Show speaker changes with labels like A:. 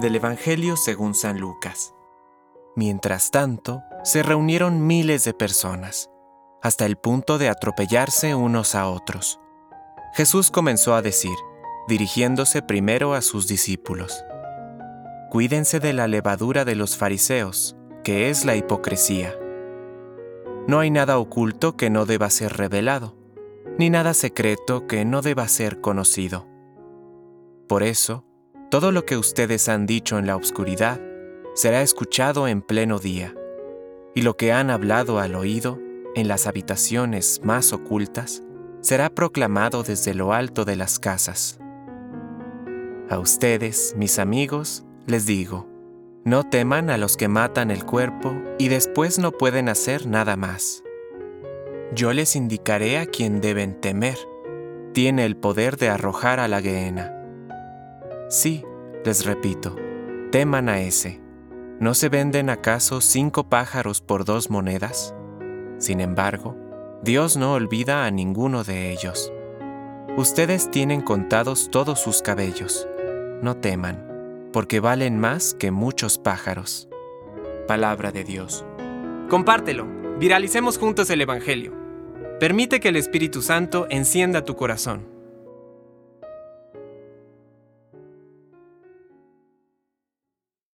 A: del Evangelio según San Lucas. Mientras tanto, se reunieron miles de personas, hasta el punto de atropellarse unos a otros. Jesús comenzó a decir, dirigiéndose primero a sus discípulos, Cuídense de la levadura de los fariseos, que es la hipocresía. No hay nada oculto que no deba ser revelado, ni nada secreto que no deba ser conocido. Por eso, todo lo que ustedes han dicho en la oscuridad será escuchado en pleno día, y lo que han hablado al oído en las habitaciones más ocultas será proclamado desde lo alto de las casas. A ustedes, mis amigos, les digo, no teman a los que matan el cuerpo y después no pueden hacer nada más. Yo les indicaré a quien deben temer. Tiene el poder de arrojar a la gehenna. Sí, les repito, teman a ese. ¿No se venden acaso cinco pájaros por dos monedas? Sin embargo, Dios no olvida a ninguno de ellos. Ustedes tienen contados todos sus cabellos. No teman porque valen más que muchos pájaros. Palabra de Dios.
B: Compártelo, viralicemos juntos el Evangelio. Permite que el Espíritu Santo encienda tu corazón.